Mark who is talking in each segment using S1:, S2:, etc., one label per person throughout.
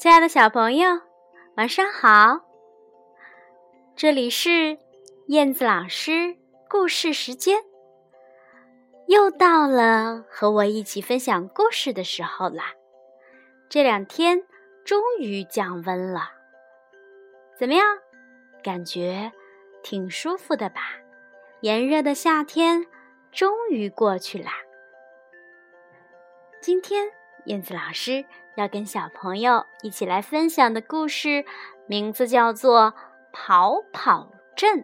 S1: 亲爱的小朋友，晚上好！这里是燕子老师故事时间，又到了和我一起分享故事的时候啦。这两天终于降温了，怎么样？感觉挺舒服的吧？炎热的夏天终于过去啦。今天燕子老师。要跟小朋友一起来分享的故事，名字叫做《跑跑镇》。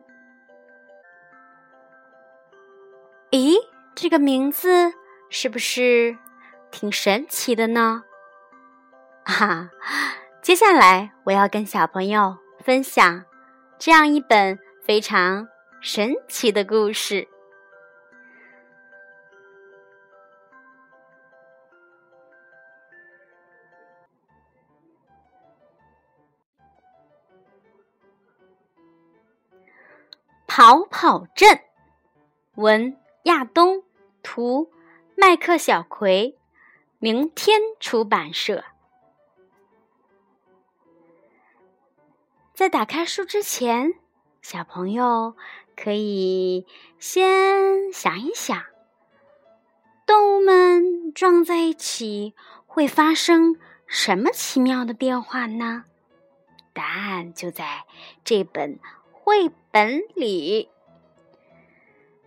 S1: 咦，这个名字是不是挺神奇的呢？哈，接下来我要跟小朋友分享这样一本非常神奇的故事。跑跑镇，文亚东，图麦克小葵，明天出版社。在打开书之前，小朋友可以先想一想：动物们撞在一起会发生什么奇妙的变化呢？答案就在这本。绘本里，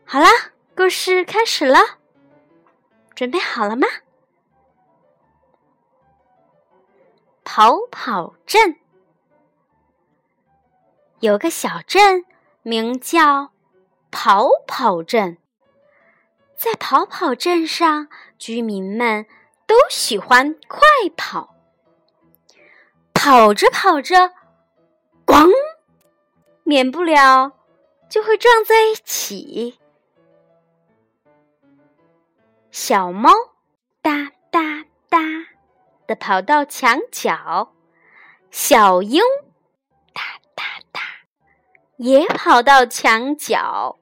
S1: 好了，故事开始了，准备好了吗？跑跑镇有个小镇，名叫跑跑镇。在跑跑镇上，居民们都喜欢快跑，跑着跑着，咣！免不了就会撞在一起。小猫哒哒哒的跑到墙角，小鹰哒哒哒也跑到墙角，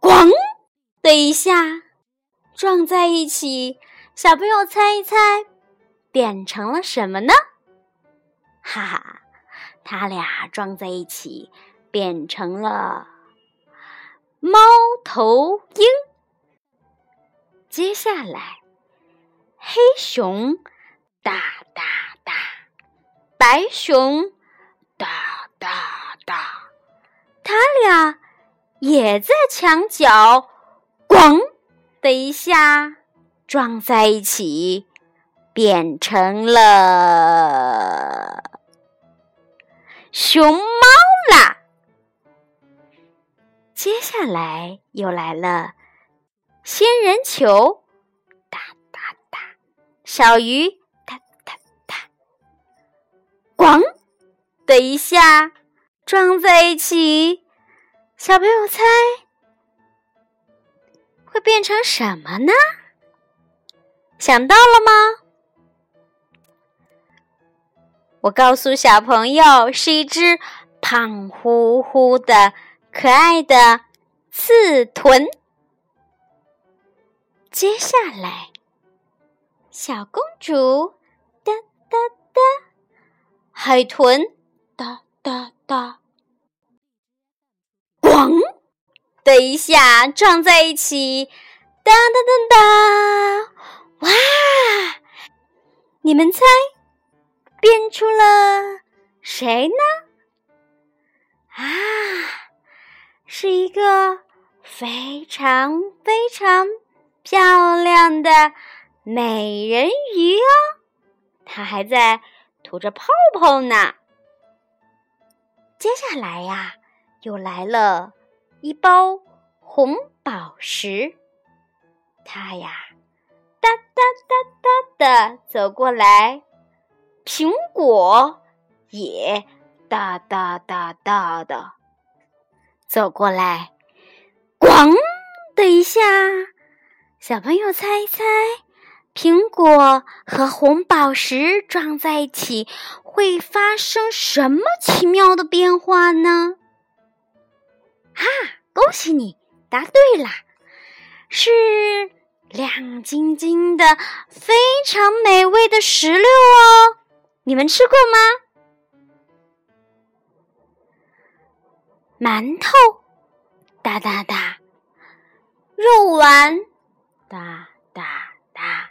S1: 咣的一下撞在一起。小朋友猜一猜，变成了什么呢？哈哈。他俩撞在一起，变成了猫头鹰。接下来，黑熊哒哒哒，白熊哒哒哒，他俩也在墙角“咣”的一下撞在一起，变成了。熊猫啦！接下来又来了仙人球，哒哒哒；小鱼，哒哒哒。咣的一下撞在一起，小朋友猜会变成什么呢？想到了吗？我告诉小朋友，是一只胖乎乎的、可爱的刺豚。接下来，小公主哒哒哒，海豚哒哒哒，咣的一下撞在一起，哒哒哒哒，哇！你们猜？变出了谁呢？啊，是一个非常非常漂亮的美人鱼哦，它还在吐着泡泡呢。接下来呀，又来了一包红宝石，它呀哒哒哒哒的走过来。苹果也哒哒哒哒的走过来，咣的一下，小朋友猜一猜，苹果和红宝石撞在一起会发生什么奇妙的变化呢？哈，恭喜你答对啦！是亮晶晶的、非常美味的石榴哦。你们吃过吗？馒头，哒哒哒；肉丸，哒哒哒。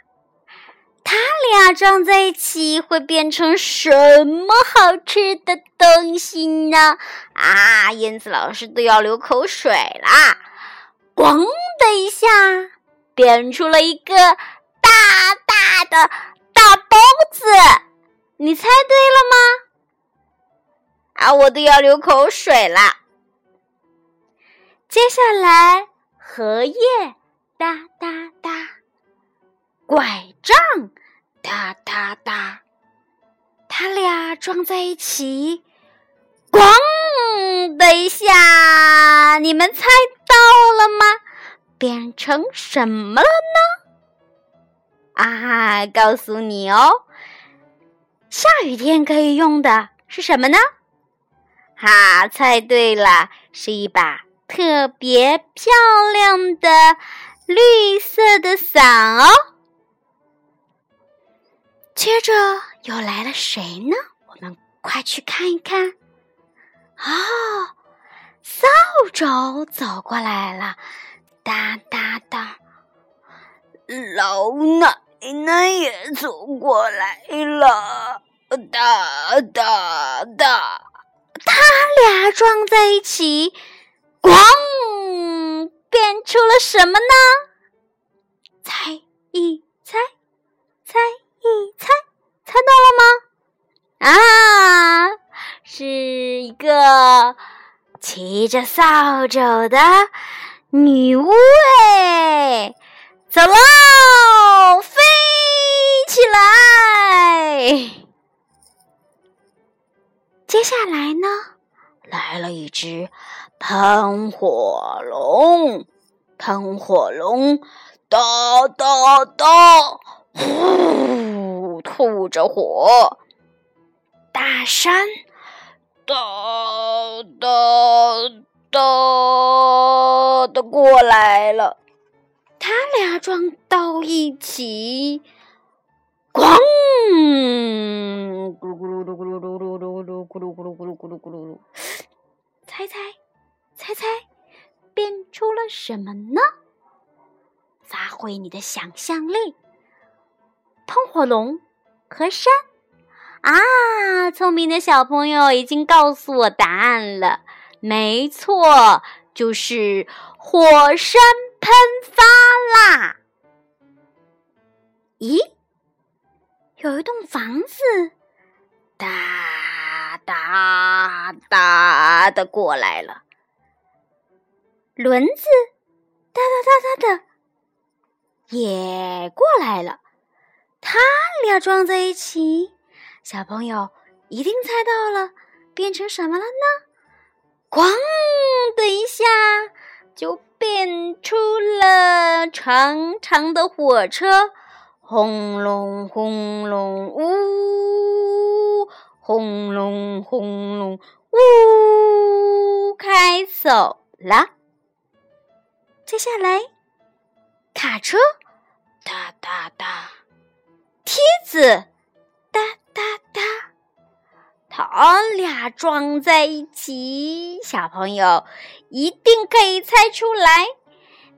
S1: 它俩装在一起会变成什么好吃的东西呢？啊，燕子老师都要流口水啦！咣的一下，变出了一个大大的大包子。你猜对了吗？啊，我都要流口水了。接下来，荷叶哒哒哒，拐杖哒哒哒，它俩撞在一起，咣的一下，你们猜到了吗？变成什么了呢？啊，告诉你哦。下雨天可以用的是什么呢？哈，猜对了，是一把特别漂亮的绿色的伞哦。接着又来了谁呢？我们快去看一看。哦，扫帚走过来了，哒哒哒。老奶奶也走过来了。哒哒哒，他俩撞在一起，咣，变出了什么呢？猜一猜，猜一猜，猜到了吗？啊，是一个骑着扫帚的女巫哎，走了，呢，来了一只喷火龙，喷火龙哒哒哒，呼，吐着火。大山哒哒哒的过来了，他俩撞到一起，咣！咕噜咕噜噜咕噜噜噜噜噜咕噜咕噜咕噜咕噜咕噜噜，猜猜猜猜，变出了什么呢？发挥你的想象力。喷火龙和山啊，聪明的小朋友已经告诉我答案了，没错，就是火山喷发啦。咦？有一栋房子，哒哒哒的过来了。轮子，哒哒哒哒的，也过来了。他俩撞在一起，小朋友一定猜到了，变成什么了呢？咣的一下，就变出了长长的火车。轰隆轰隆呜，轰隆轰隆呜，开走了。接下来，卡车哒哒哒，梯子哒哒哒，它俩撞在一起，小朋友一定可以猜出来，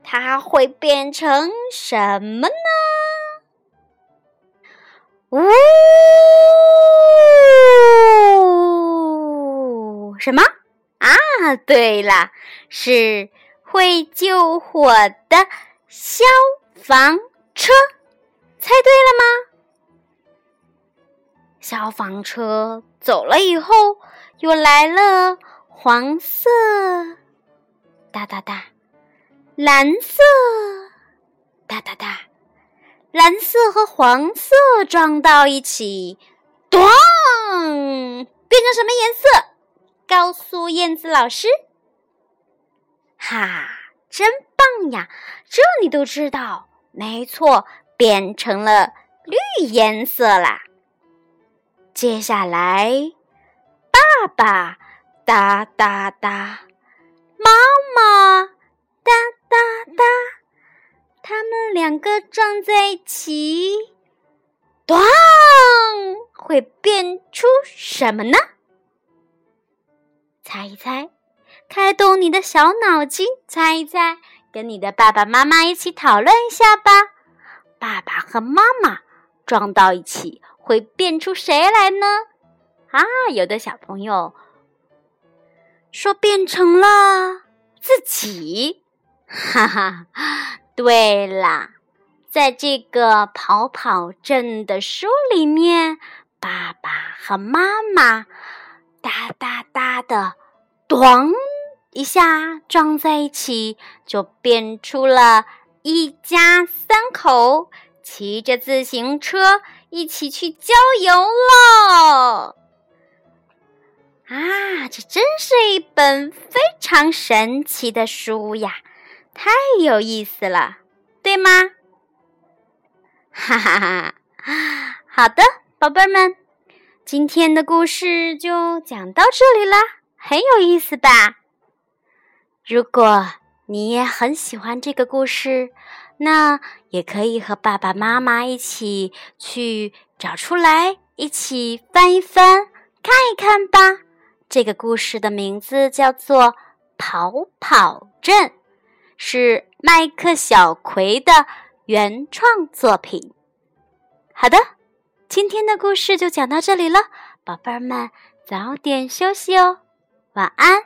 S1: 它会变成什么呢？呜！什么啊？对了，是会救火的消防车。猜对了吗？消防车走了以后，又来了黄色，哒哒哒；蓝色，哒哒哒。蓝色和黄色撞到一起，咚，变成什么颜色？告诉燕子老师。哈，真棒呀！这你都知道，没错，变成了绿颜色啦。接下来，爸爸哒哒哒，妈妈哒哒哒。他们两个撞在一起，咚，会变出什么呢？猜一猜，开动你的小脑筋，猜一猜，跟你的爸爸妈妈一起讨论一下吧。爸爸和妈妈撞到一起，会变出谁来呢？啊，有的小朋友说变成了自己，哈哈。对啦，在这个跑跑镇的书里面，爸爸和妈妈哒哒哒的，咚一下撞在一起，就变出了一家三口，骑着自行车一起去郊游喽。啊，这真是一本非常神奇的书呀！太有意思了，对吗？哈哈哈！好的，宝贝儿们，今天的故事就讲到这里啦，很有意思吧？如果你也很喜欢这个故事，那也可以和爸爸妈妈一起去找出来，一起翻一翻，看一看吧。这个故事的名字叫做《跑跑镇》。是麦克小葵的原创作品。好的，今天的故事就讲到这里了，宝贝儿们早点休息哦，晚安。